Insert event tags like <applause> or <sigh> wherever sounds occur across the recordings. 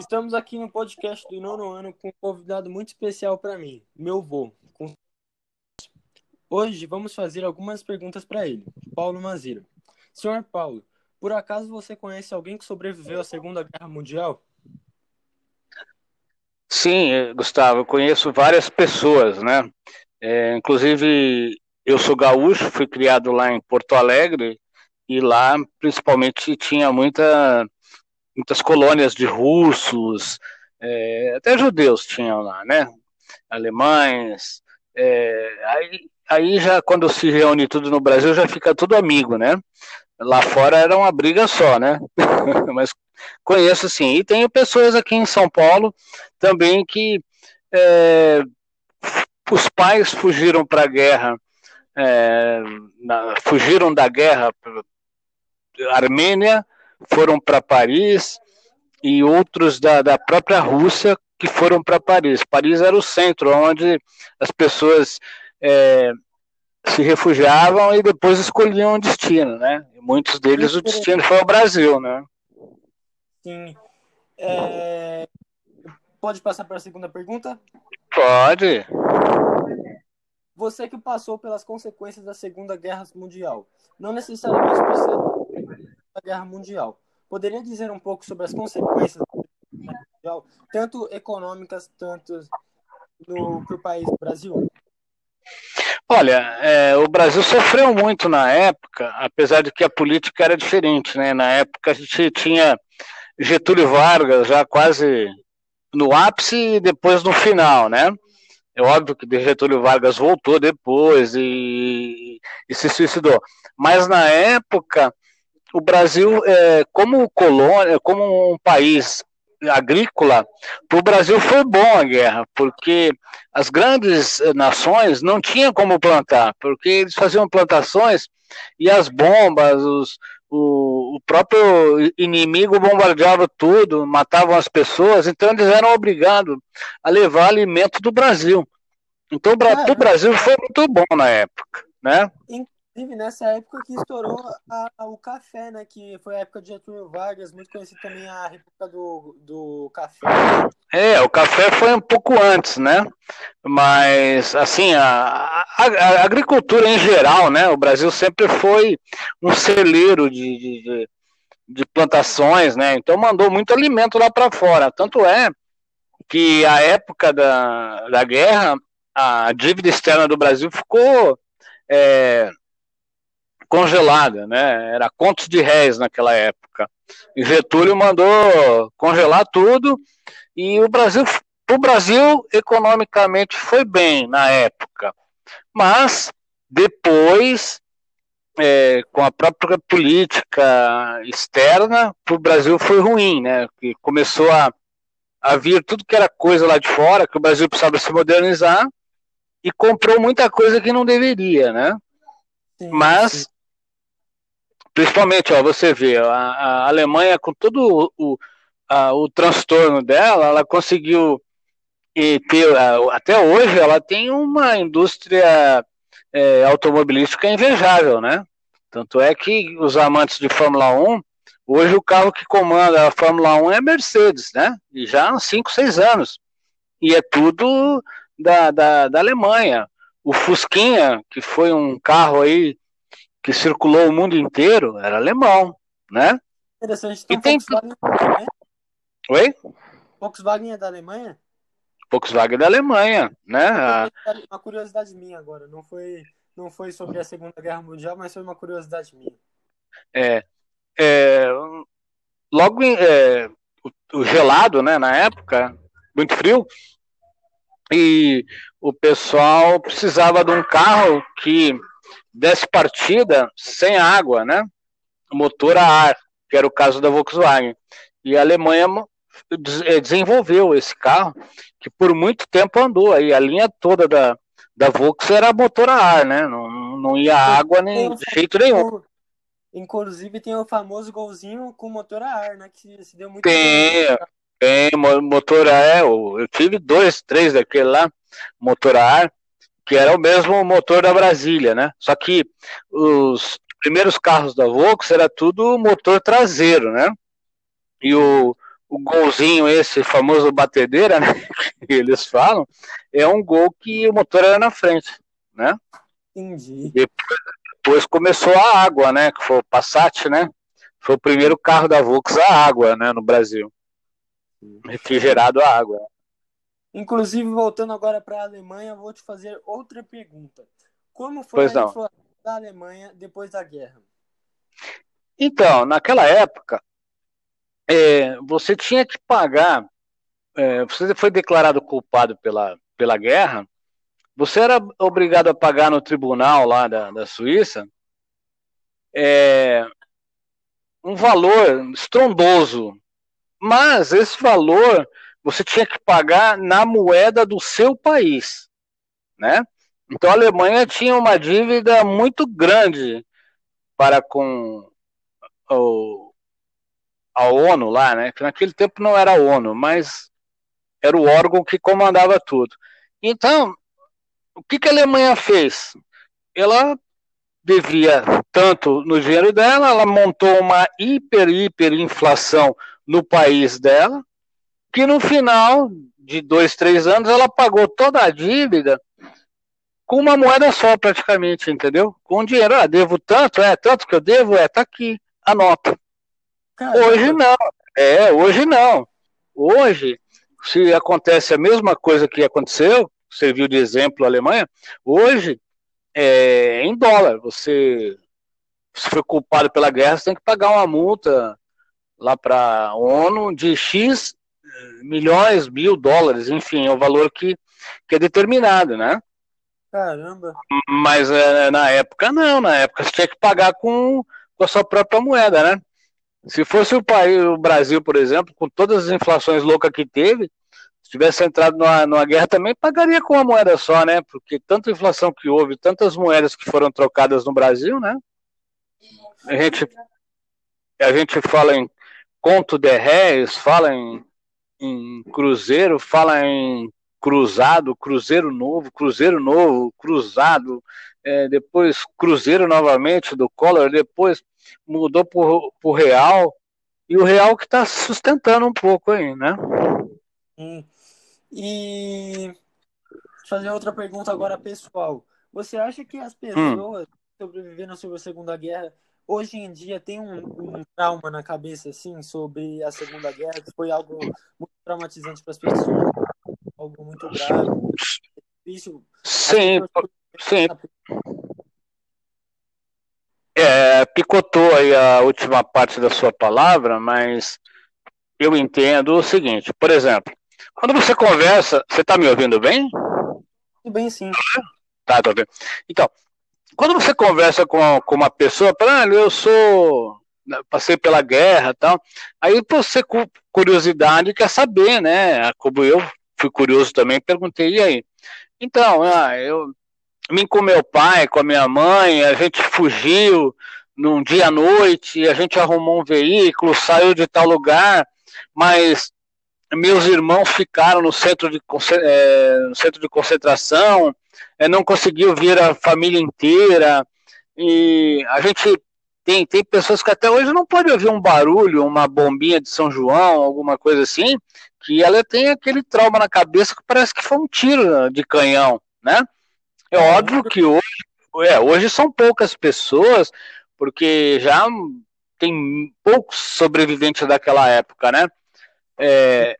Estamos aqui no podcast do nono ano com um convidado muito especial para mim, meu vô. Hoje vamos fazer algumas perguntas para ele, Paulo Maziro. Senhor Paulo, por acaso você conhece alguém que sobreviveu à Segunda Guerra Mundial? Sim, Gustavo, eu conheço várias pessoas, né? É, inclusive, eu sou gaúcho, fui criado lá em Porto Alegre e lá, principalmente, tinha muita muitas colônias de russos, é, até judeus tinham lá, né? Alemães. É, aí, aí já quando se reúne tudo no Brasil já fica tudo amigo, né? Lá fora era uma briga só, né? <laughs> Mas conheço sim. E tenho pessoas aqui em São Paulo também que é, os pais fugiram para a guerra, é, na, fugiram da guerra Armênia foram para Paris e outros da, da própria Rússia que foram para Paris. Paris era o centro onde as pessoas é, se refugiavam e depois escolhiam o destino, né? E muitos deles o destino foi o Brasil, né? Sim. É... Pode passar para a segunda pergunta? Pode. Você que passou pelas consequências da Segunda Guerra Mundial, não necessariamente precisa da Guerra Mundial. Poderia dizer um pouco sobre as consequências da Guerra Mundial, tanto econômicas, tanto para o país Brasil? Olha, é, o Brasil sofreu muito na época, apesar de que a política era diferente, né? Na época a gente tinha Getúlio Vargas já quase no ápice e depois no final, né? É óbvio que Getúlio Vargas voltou depois e, e se suicidou. Mas na época o Brasil, é, como colônia, como um país agrícola, para o Brasil foi bom a guerra, porque as grandes eh, nações não tinham como plantar, porque eles faziam plantações e as bombas, os, o, o próprio inimigo bombardeava tudo, matavam as pessoas, então eles eram obrigados a levar alimento do Brasil. Então, para o Brasil foi muito bom na época, né? Inclusive, nessa época que estourou a, a, o café, né? Que foi a época de Getúlio Vargas, muito conhecido também a República do, do Café. É, o café foi um pouco antes, né? Mas, assim, a, a, a agricultura em geral, né? O Brasil sempre foi um celeiro de, de, de, de plantações, né? Então mandou muito alimento lá para fora. Tanto é que a época da, da guerra, a dívida externa do Brasil ficou. É, congelada, né? Era contos de réis naquela época. E Getúlio mandou congelar tudo e o Brasil, o Brasil economicamente foi bem na época, mas depois, é, com a própria política externa, para o Brasil foi ruim, né? Que começou a, a vir tudo que era coisa lá de fora, que o Brasil precisava se modernizar e comprou muita coisa que não deveria, né? Sim, Mas sim principalmente, ó, você vê, a, a Alemanha com todo o, a, o transtorno dela, ela conseguiu ter, até hoje ela tem uma indústria é, automobilística invejável, né? Tanto é que os amantes de Fórmula 1, hoje o carro que comanda a Fórmula 1 é Mercedes, né? E já há 5, 6 anos. E é tudo da, da, da Alemanha. O Fusquinha, que foi um carro aí que circulou o mundo inteiro era alemão, né? Interessante. Então, e tem... Volkswagen é Oi? Volkswagen é da Alemanha? Volkswagen é da Alemanha, né? Uma curiosidade minha agora, não foi, não foi sobre a Segunda Guerra Mundial, mas foi uma curiosidade minha. É, é logo em, é, o, o gelado, né, na época, muito frio, e o pessoal precisava de um carro que desse partida sem água, né? Motor a ar, que era o caso da Volkswagen. E a Alemanha eh, desenvolveu esse carro, que por muito tempo andou aí. A linha toda da, da Volkswagen era motor a ar, né? Não, não ia água nem de jeito nenhum. Inclusive tem o famoso golzinho com motor a ar, né? Que se deu muito Tem, bem. tem motor a ar. Eu tive dois, três daquele lá, motor a ar que era o mesmo motor da Brasília, né? Só que os primeiros carros da Volkswagen era tudo motor traseiro, né? E o, o golzinho esse famoso batedeira, <laughs> né, que eles falam, é um gol que o motor era na frente, né? Entendi. Depois, depois começou a água, né, que foi o Passat, né? Foi o primeiro carro da Volks a água, né, no Brasil. Refrigerado a água. Inclusive, voltando agora para a Alemanha, vou te fazer outra pergunta. Como foi Pois a inflação da Alemanha depois da guerra? Então, naquela época, é, você tinha que pagar, é, você foi declarado culpado pela, pela guerra, você era obrigado a pagar no tribunal lá da, da Suíça é, um valor estrondoso, mas esse valor você tinha que pagar na moeda do seu país, né? Então a Alemanha tinha uma dívida muito grande para com o, a ONU lá, né? Que naquele tempo não era a ONU, mas era o órgão que comandava tudo. Então, o que, que a Alemanha fez? Ela devia tanto no dinheiro dela, ela montou uma hiper, hiper inflação no país dela, que no final de dois, três anos ela pagou toda a dívida com uma moeda só praticamente, entendeu? Com dinheiro, ah, devo tanto, é tanto que eu devo, é, tá aqui, a nota. Caramba, Hoje não. É, hoje não. Hoje, se acontece a mesma coisa que aconteceu, serviu de exemplo a Alemanha, hoje é em dólar. Você se foi culpado pela guerra, você tem que pagar uma multa lá para a ONU de X milhões, mil dólares, enfim, é o valor que, que é determinado, né? Caramba. Mas é, na época não, na época você tinha que pagar com, com a sua própria moeda, né? Se fosse o país, o Brasil, por exemplo, com todas as inflações loucas que teve, se tivesse entrado numa, numa guerra também pagaria com uma moeda só, né? Porque tanta inflação que houve, tantas moedas que foram trocadas no Brasil, né? A gente, a gente fala em conto de réis, fala em, em cruzeiro, fala em cruzado, cruzeiro novo, cruzeiro novo, cruzado, é, depois cruzeiro novamente do Collor, depois mudou por, por real, e o real que está sustentando um pouco aí, né? Hum. E fazer outra pergunta agora pessoal. Você acha que as pessoas que sobreviveram sobre a Segunda Guerra hoje em dia têm um, um trauma na cabeça assim sobre a Segunda Guerra, que foi algo muito traumatizante para as pessoas, algo muito grave, difícil. Sim, sim. É, picotou aí a última parte da sua palavra, mas eu entendo o seguinte, por exemplo, quando você conversa, você está me ouvindo bem? Tudo bem, sim. Tá, tô ouvindo. Então, quando você conversa com, com uma pessoa, fala, ah, eu sou, passei pela guerra, tal, aí você com curiosidade quer saber, né? Como eu fui curioso também, perguntei e aí. Então, ah, eu mim com meu pai, com a minha mãe, a gente fugiu num dia à noite, a gente arrumou um veículo, saiu de tal lugar, mas meus irmãos ficaram no centro de, é, no centro de concentração, não conseguiu ver a família inteira, e a gente tem, tem pessoas que até hoje não podem ouvir um barulho, uma bombinha de São João, alguma coisa assim, que ela tem aquele trauma na cabeça que parece que foi um tiro de canhão, né? É óbvio que hoje, é, hoje são poucas pessoas, porque já tem poucos sobreviventes daquela época, né? É,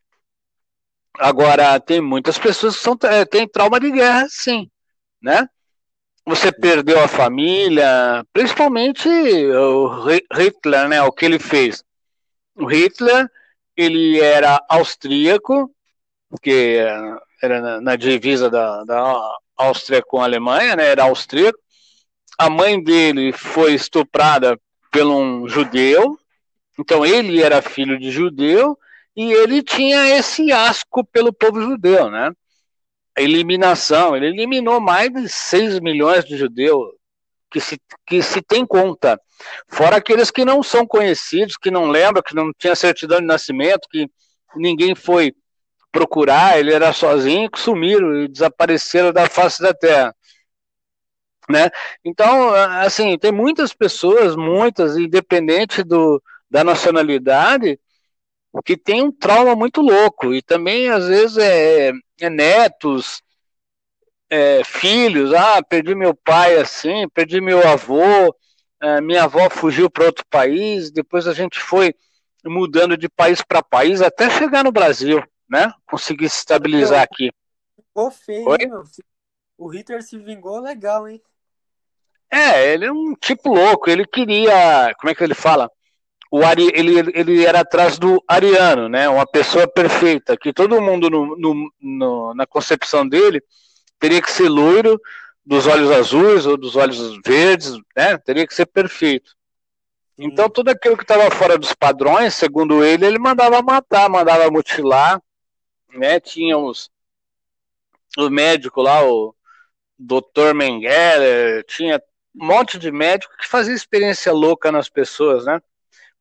agora, tem muitas pessoas que são, é, têm trauma de guerra, sim, né? Você perdeu a família, principalmente o Hitler, né? O que ele fez. O Hitler, ele era austríaco, que era na, divisa da, da Áustria com a Alemanha, né? Era austríaco. A mãe dele foi estuprada por um judeu, então ele era filho de judeu e ele tinha esse asco pelo povo judeu, né? Eliminação, ele eliminou mais de 6 milhões de judeus que se, que se tem conta. Fora aqueles que não são conhecidos, que não lembram, que não tinha certidão de nascimento, que ninguém foi procurar, ele era sozinho, que sumiram e desapareceram da face da terra. Né? Então, assim, tem muitas pessoas, muitas, independente do, da nacionalidade, que tem um trauma muito louco e também às vezes é netos, é, filhos, ah, perdi meu pai assim, perdi meu avô, é, minha avó fugiu para outro país, depois a gente foi mudando de país para país até chegar no Brasil, né? Conseguir se estabilizar aqui. Ficou feio, Oi? meu. O Hitler se vingou legal, hein? É, ele é um tipo louco, ele queria, como é que ele fala? O Ari, ele, ele era atrás do ariano, né? Uma pessoa perfeita, que todo mundo no, no, no, na concepção dele teria que ser loiro, dos olhos azuis ou dos olhos verdes, né? Teria que ser perfeito. Então tudo aquilo que estava fora dos padrões, segundo ele, ele mandava matar, mandava mutilar, né? Tinha os, o médico lá, o Dr. Mengele, tinha um monte de médico que fazia experiência louca nas pessoas, né?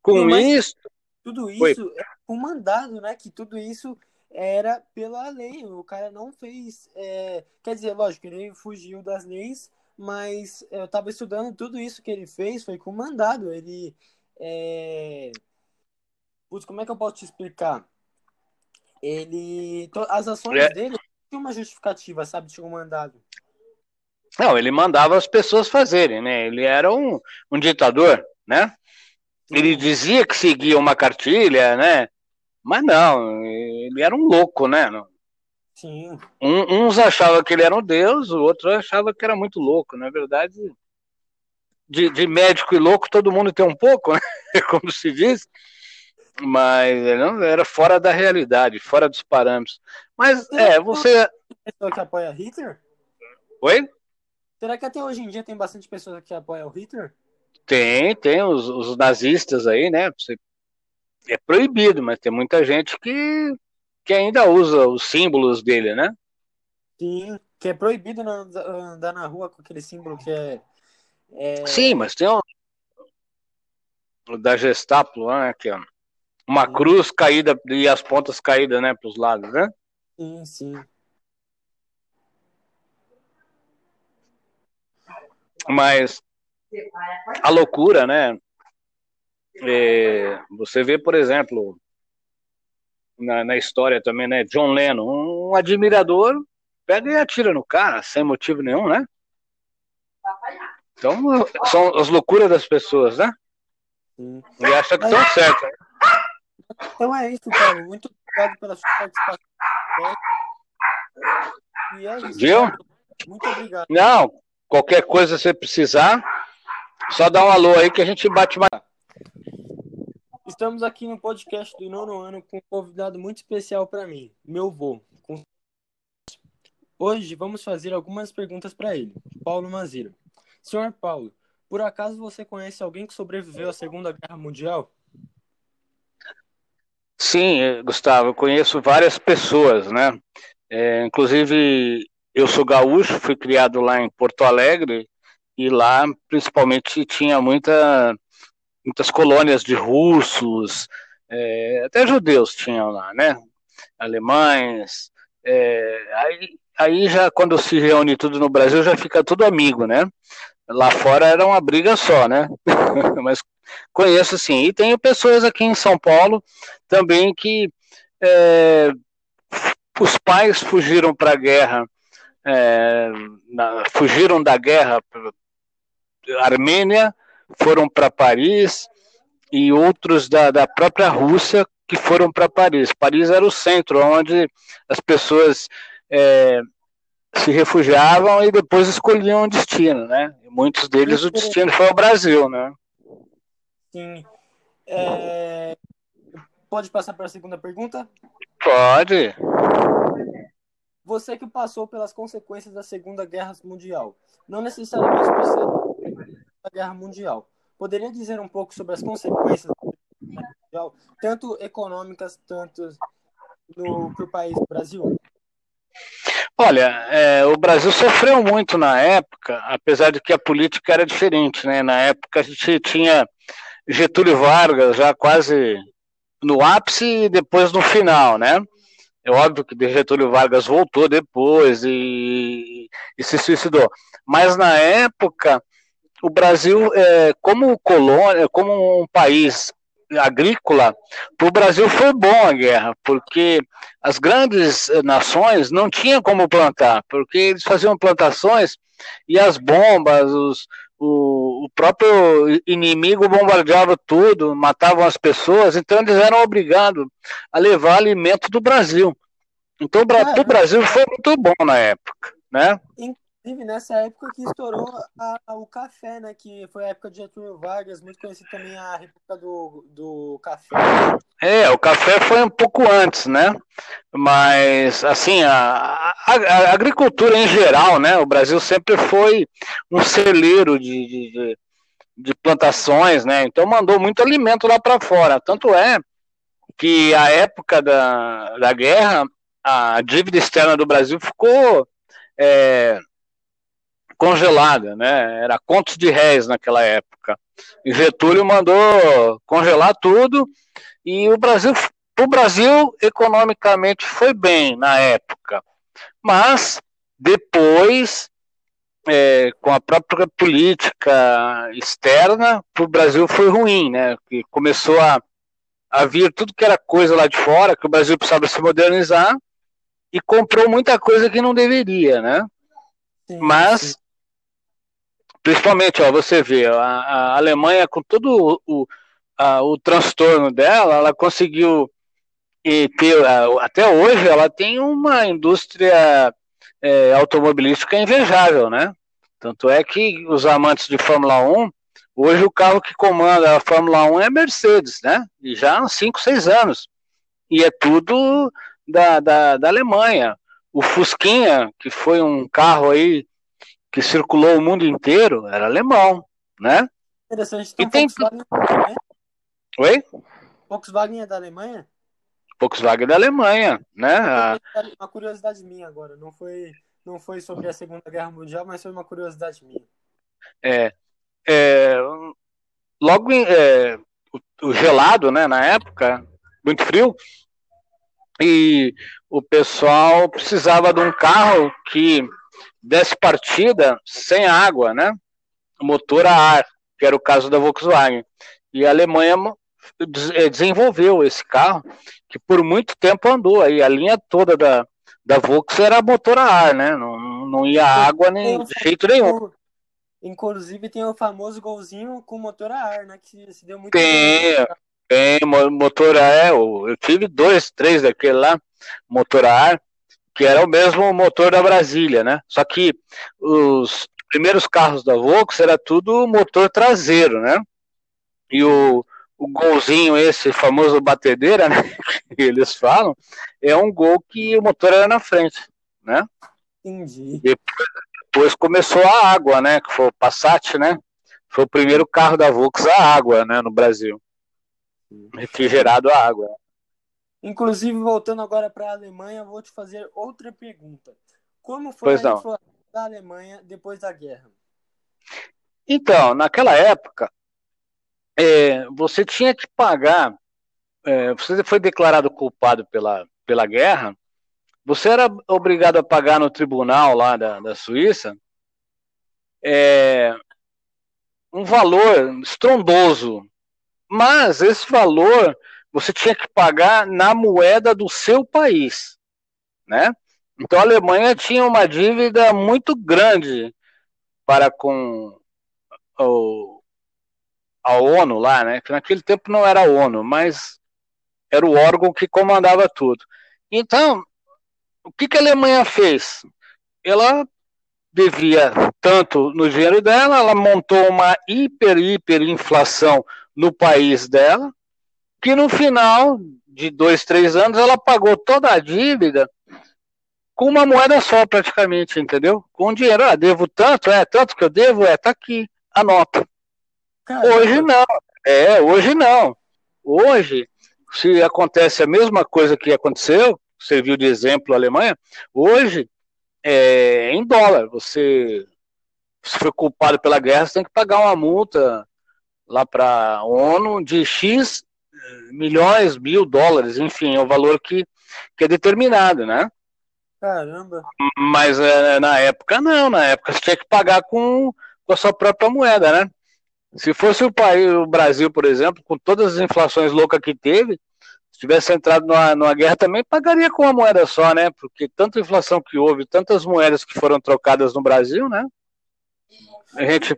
Com Não, isso. Tudo isso é um mandado, né? Que tudo isso era pela lei. O cara não fez. É... Quer dizer, lógico, ele fugiu das leis, mas eu estava estudando tudo isso que ele fez foi com mandado. Ele. É... Putz, como é que eu posso te explicar? Ele. As ações é. dele tinham uma justificativa, sabe? Tinha um mandado. Não, ele mandava as pessoas fazerem, né? Ele era um, um ditador, né? Ele dizia que seguia uma cartilha, né? Mas não, ele era um louco, né? Sim. Um, uns achavam que ele era um deus, o outro achava que era muito louco. Na verdade, de, de médico e louco todo mundo tem um pouco, <laughs> né? Como se diz. Mas ele não era fora da realidade, fora dos parâmetros. Mas é, você. Pessoa que apoia Hitler? Oi? Será que até hoje em dia tem bastante pessoas que apoiam o Hitler? Tem, tem os, os nazistas aí, né? É proibido, mas tem muita gente que, que ainda usa os símbolos dele, né? Sim, que é proibido andar na rua com aquele símbolo que é. é... Sim, mas tem um. Da Gestapo lá, né? Que é uma sim. cruz caída e as pontas caídas, né? Para os lados, né? Sim, sim. Mas a loucura, né? É, você vê, por exemplo, na, na, história também, né? John Lennon, um admirador, pega e atira no cara, sem motivo nenhum, né? Então, são as loucuras das pessoas, né? Sim. E acha que estão certas. Então é isso, Paulo. Muito obrigado pela sua participação. E é isso. Viu? Muito obrigado. Não, qualquer coisa você precisar, só dá um alô aí que a gente bate mais. Estamos aqui no podcast do nono ano com um convidado muito especial para mim, meu avô. Hoje vamos fazer algumas perguntas para ele, Paulo Maziro. Senhor Paulo, por acaso você conhece alguém que sobreviveu à Segunda Guerra Mundial? Sim, Gustavo, eu conheço várias pessoas, né? É, inclusive, eu sou gaúcho, fui criado lá em Porto Alegre e lá, principalmente, tinha muita muitas colônias de russos, é, até judeus tinham lá, né? Alemães. É, aí, aí já quando se reúne tudo no Brasil já fica tudo amigo, né? Lá fora era uma briga só, né? <laughs> Mas conheço sim. E tenho pessoas aqui em São Paulo também que é, os pais fugiram para a guerra, é, na, fugiram da guerra Armênia foram para Paris e outros da, da própria Rússia que foram para Paris. Paris era o centro onde as pessoas é, se refugiavam e depois escolhiam o destino, né? E muitos deles o destino foi o Brasil, né? Sim. É... Pode passar para a segunda pergunta? Pode. Você que passou pelas consequências da Segunda Guerra Mundial, não necessariamente precisa da Guerra Mundial. Poderia dizer um pouco sobre as consequências da Guerra Mundial, tanto econômicas, tanto para o país Brasil? Olha, é, o Brasil sofreu muito na época, apesar de que a política era diferente, né? Na época a gente tinha Getúlio Vargas já quase no ápice e depois no final, né? É óbvio que Getúlio Vargas voltou depois e, e se suicidou. Mas na época o Brasil, é, como colônia, como um país agrícola, para o Brasil foi bom a guerra, porque as grandes nações não tinham como plantar, porque eles faziam plantações e as bombas, os, o, o próprio inimigo bombardeava tudo, matavam as pessoas, então eles eram obrigados a levar alimento do Brasil. Então, para o Brasil foi muito bom na época, né? Inclusive, nessa época que estourou a, a, o café, né? Que foi a época de Getúlio Vargas, muito conhecido também a República do, do Café. É, o café foi um pouco antes, né? Mas, assim, a, a, a agricultura em geral, né? O Brasil sempre foi um celeiro de, de, de, de plantações, né? Então mandou muito alimento lá para fora. Tanto é que a época da, da guerra, a dívida externa do Brasil ficou é, congelada, né? Era contos de réis naquela época. E Getúlio mandou congelar tudo e o Brasil, o Brasil economicamente foi bem na época, mas depois, é, com a própria política externa, para o Brasil foi ruim, né? Que começou a, a vir tudo que era coisa lá de fora, que o Brasil precisava se modernizar e comprou muita coisa que não deveria, né? Sim, Mas sim principalmente, ó, você vê, a, a Alemanha com todo o, a, o transtorno dela, ela conseguiu ter, até hoje ela tem uma indústria é, automobilística invejável, né? Tanto é que os amantes de Fórmula 1, hoje o carro que comanda a Fórmula 1 é Mercedes, né? E já há 5, 6 anos. E é tudo da, da, da Alemanha. O Fusquinha, que foi um carro aí que circulou o mundo inteiro era alemão, né? Interessante. Então, e tem... Volkswagen é Oi? Volkswagen é da Alemanha? Volkswagen é da Alemanha, né? Uma curiosidade minha agora, não foi, não foi sobre a Segunda Guerra Mundial, mas foi uma curiosidade minha. É, é logo é, o, o gelado, né, na época, muito frio, e o pessoal precisava de um carro que desse partida sem água, né? Motor a ar, que era o caso da Volkswagen. E a Alemanha eh, desenvolveu esse carro, que por muito tempo andou aí. A linha toda da, da Volkswagen era motor a ar, né? Não, não ia água nem de jeito nenhum. Inclusive tem o famoso golzinho com motor a ar, né? Que se deu muito Tem, bem. tem motor a ar. Eu tive dois, três daquele lá, motor a ar que era o mesmo motor da Brasília, né? Só que os primeiros carros da Volkswagen era tudo motor traseiro, né? E o, o golzinho esse famoso batedeira, <laughs> né, que eles falam, é um gol que o motor era na frente, né? Entendi. Depois, depois começou a água, né, que foi o Passat, né? Foi o primeiro carro da Volkswagen a água, né, no Brasil. Refrigerado a água. Inclusive, voltando agora para a Alemanha, vou te fazer outra pergunta. Como foi pois a influência da Alemanha depois da guerra? Então, naquela época, é, você tinha que pagar, é, você foi declarado culpado pela, pela guerra, você era obrigado a pagar no tribunal lá da, da Suíça é, um valor estrondoso, mas esse valor você tinha que pagar na moeda do seu país, né? Então a Alemanha tinha uma dívida muito grande para com o, a ONU lá, né? Que naquele tempo não era a ONU, mas era o órgão que comandava tudo. Então, o que, que a Alemanha fez? Ela devia tanto no dinheiro dela, ela montou uma hiper, hiper inflação no país dela, que no final de dois, três anos ela pagou toda a dívida com uma moeda só praticamente, entendeu? Com dinheiro, ah, devo tanto, é, tanto que eu devo, é, tá aqui, a nota. Caramba. Hoje não, é, hoje não. Hoje, se acontece a mesma coisa que aconteceu, serviu de exemplo a Alemanha, hoje é em dólar. Você se foi culpado pela guerra, você tem que pagar uma multa lá para a ONU de X milhões, mil dólares, enfim, é o valor que, que é determinado, né? Caramba. Mas é, na época não, na época você tinha que pagar com, com a sua própria moeda, né? Se fosse o país, o Brasil, por exemplo, com todas as inflações loucas que teve, se tivesse entrado numa, numa guerra também pagaria com uma moeda só, né? Porque tanta inflação que houve, tantas moedas que foram trocadas no Brasil, né? A gente,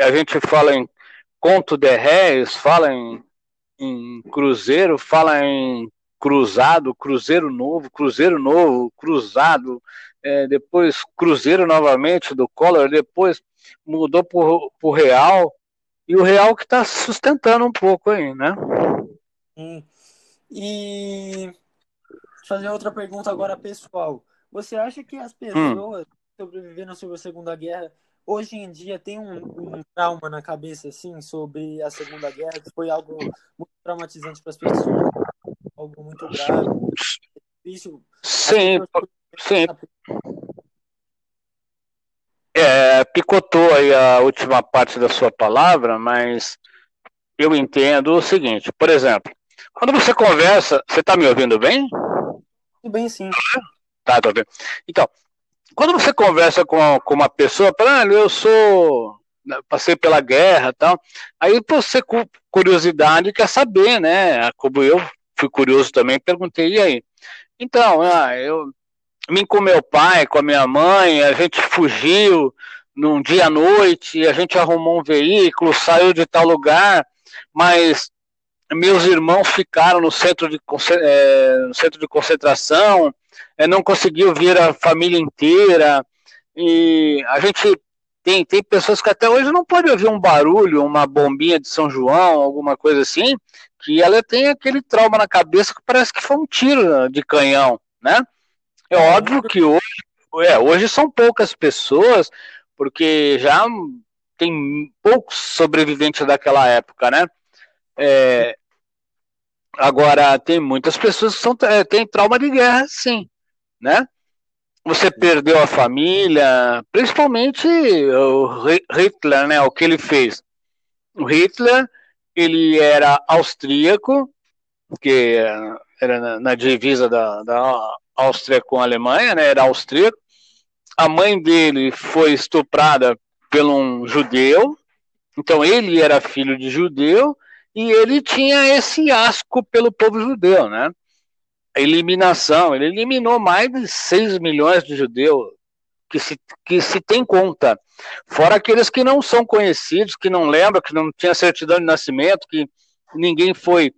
a gente fala em conto de réis, fala em, em cruzeiro, fala em cruzado, cruzeiro novo, cruzeiro novo, cruzado, é, depois cruzeiro novamente do Collor, depois mudou por, por real, e o real que está sustentando um pouco aí, né? Hum. E fazer outra pergunta agora pessoal. Você acha que as hum. pessoas hum. sobreviveram sobre a Segunda Guerra hoje em dia tem um, um, trauma na cabeça assim sobre a Segunda Guerra que foi algo muito traumatizante para as pessoas, algo muito grave, difícil. Sim, sim. É, picotou aí a última parte da sua palavra, mas eu entendo o seguinte, por exemplo, quando você conversa, você está me ouvindo bem? Tudo bem, sim. Tá, tô bem. Então, quando você conversa com, com uma pessoa, fala, ah, eu sou. Né, passei pela guerra tal. Aí você, com curiosidade, quer saber, né? Como eu fui curioso também, perguntei, e aí? Então, ah, eu mim com meu pai, com a minha mãe, a gente fugiu num dia à noite, a gente arrumou um veículo, saiu de tal lugar, mas meus irmãos ficaram no centro de, é, no centro de concentração, não conseguiu vir a família inteira, e a gente tem, tem pessoas que até hoje não podem ouvir um barulho, uma bombinha de São João, alguma coisa assim, que ela tem aquele trauma na cabeça que parece que foi um tiro de canhão, né? É óbvio que hoje, é, hoje são poucas pessoas, porque já tem poucos sobreviventes daquela época, né? É, Agora, tem muitas pessoas que são, é, têm trauma de guerra, sim, né? Você perdeu a família, principalmente o Hitler, né? O que ele fez. O Hitler, ele era austríaco, que era na, na divisa da, da Áustria com a Alemanha, né? Era austríaco. A mãe dele foi estuprada por um judeu, então ele era filho de judeu, e ele tinha esse asco pelo povo judeu, né? Eliminação, ele eliminou mais de 6 milhões de judeus que se, que se tem conta, fora aqueles que não são conhecidos, que não lembram, que não tinha certidão de nascimento, que ninguém foi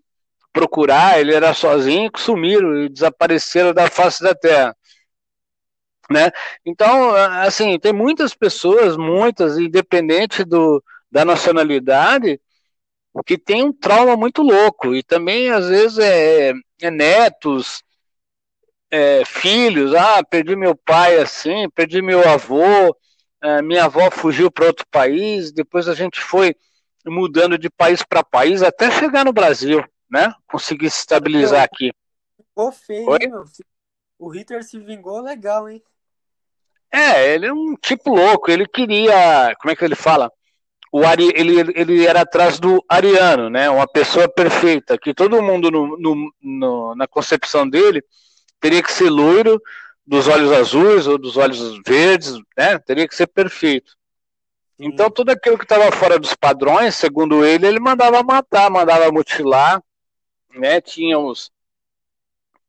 procurar, ele era sozinho, que sumiram e desapareceram da face da terra. Né? Então, assim, tem muitas pessoas, muitas, independente do, da nacionalidade, que tem um trauma muito louco e também às vezes é netos, é, filhos, ah, perdi meu pai assim, perdi meu avô, é, minha avó fugiu para outro país, depois a gente foi mudando de país para país até chegar no Brasil, né? Conseguir se estabilizar aqui. Ficou feio, Oi? meu. O Hitler se vingou legal, hein? É, ele é um tipo louco, ele queria, como é que ele fala? O Ari, ele, ele era atrás do ariano, né? Uma pessoa perfeita, que todo mundo no, no, no, na concepção dele teria que ser loiro, dos olhos azuis ou dos olhos verdes, né? Teria que ser perfeito. Então tudo aquilo que estava fora dos padrões, segundo ele, ele mandava matar, mandava mutilar, né? Tinha os,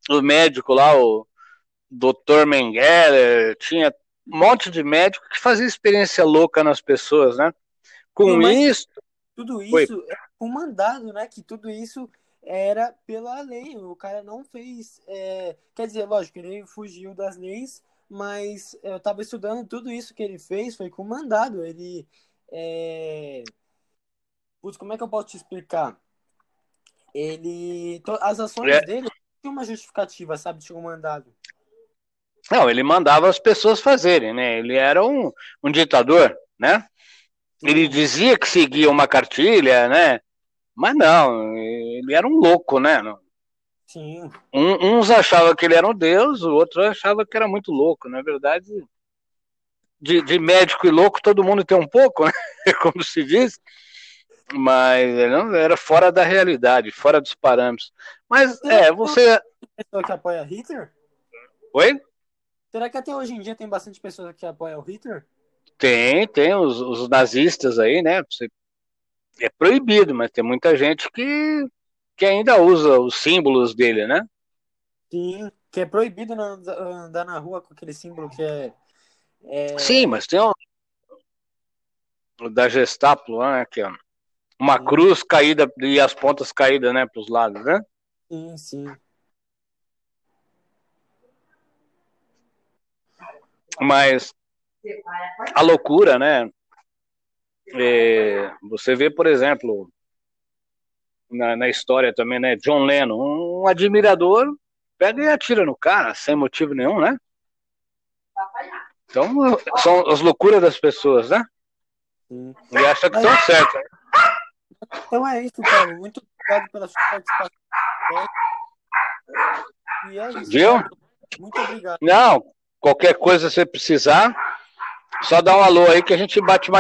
o médico lá, o Dr. Mengele, tinha um monte de médico que fazia experiência louca nas pessoas, né? Com Não, isso. Tudo isso Oi. é comandado, né? Que tudo isso era pela lei. O cara não fez. É... Quer dizer, lógico, ele fugiu das leis, mas eu estava estudando tudo isso que ele fez foi comandado. Ele. É... Putz, como é que eu posso te explicar? Ele. As ações é. dele tinham uma justificativa, sabe? De comandado. Não, ele mandava as pessoas fazerem, né? Ele era um, um ditador, né? Ele dizia que seguia uma cartilha, né? Mas não, ele era um louco, né? Sim. Um, uns achavam que ele era um deus, o outro achava que era muito louco. Na verdade, de, de médico e louco todo mundo tem um pouco, né? <laughs> Como se diz. Mas ele não era fora da realidade, fora dos parâmetros. Mas é, você. Pessoa que apoia Hitler? Oi? Será que até hoje em dia tem bastante pessoas que apoiam o Hitler? Tem, tem os, os nazistas aí, né? É proibido, mas tem muita gente que, que ainda usa os símbolos dele, né? Sim, que é proibido andar na rua com aquele símbolo que é. é... Sim, mas tem um. Da Gestapo lá, né? Que é uma sim. cruz caída e as pontas caídas, né, para os lados, né? Sim, sim. Mas a loucura, né? É, você vê, por exemplo, na, na, história também, né? John Lennon, um admirador pega e atira no cara sem motivo nenhum, né? Então, são as loucuras das pessoas, né? Sim. E acha que estão certas. Então é isso, Paulo. Muito obrigado pela sua participação. E é isso. Viu? Muito obrigado. Não, qualquer coisa você precisar, só dá um alô aí que a gente bate mais.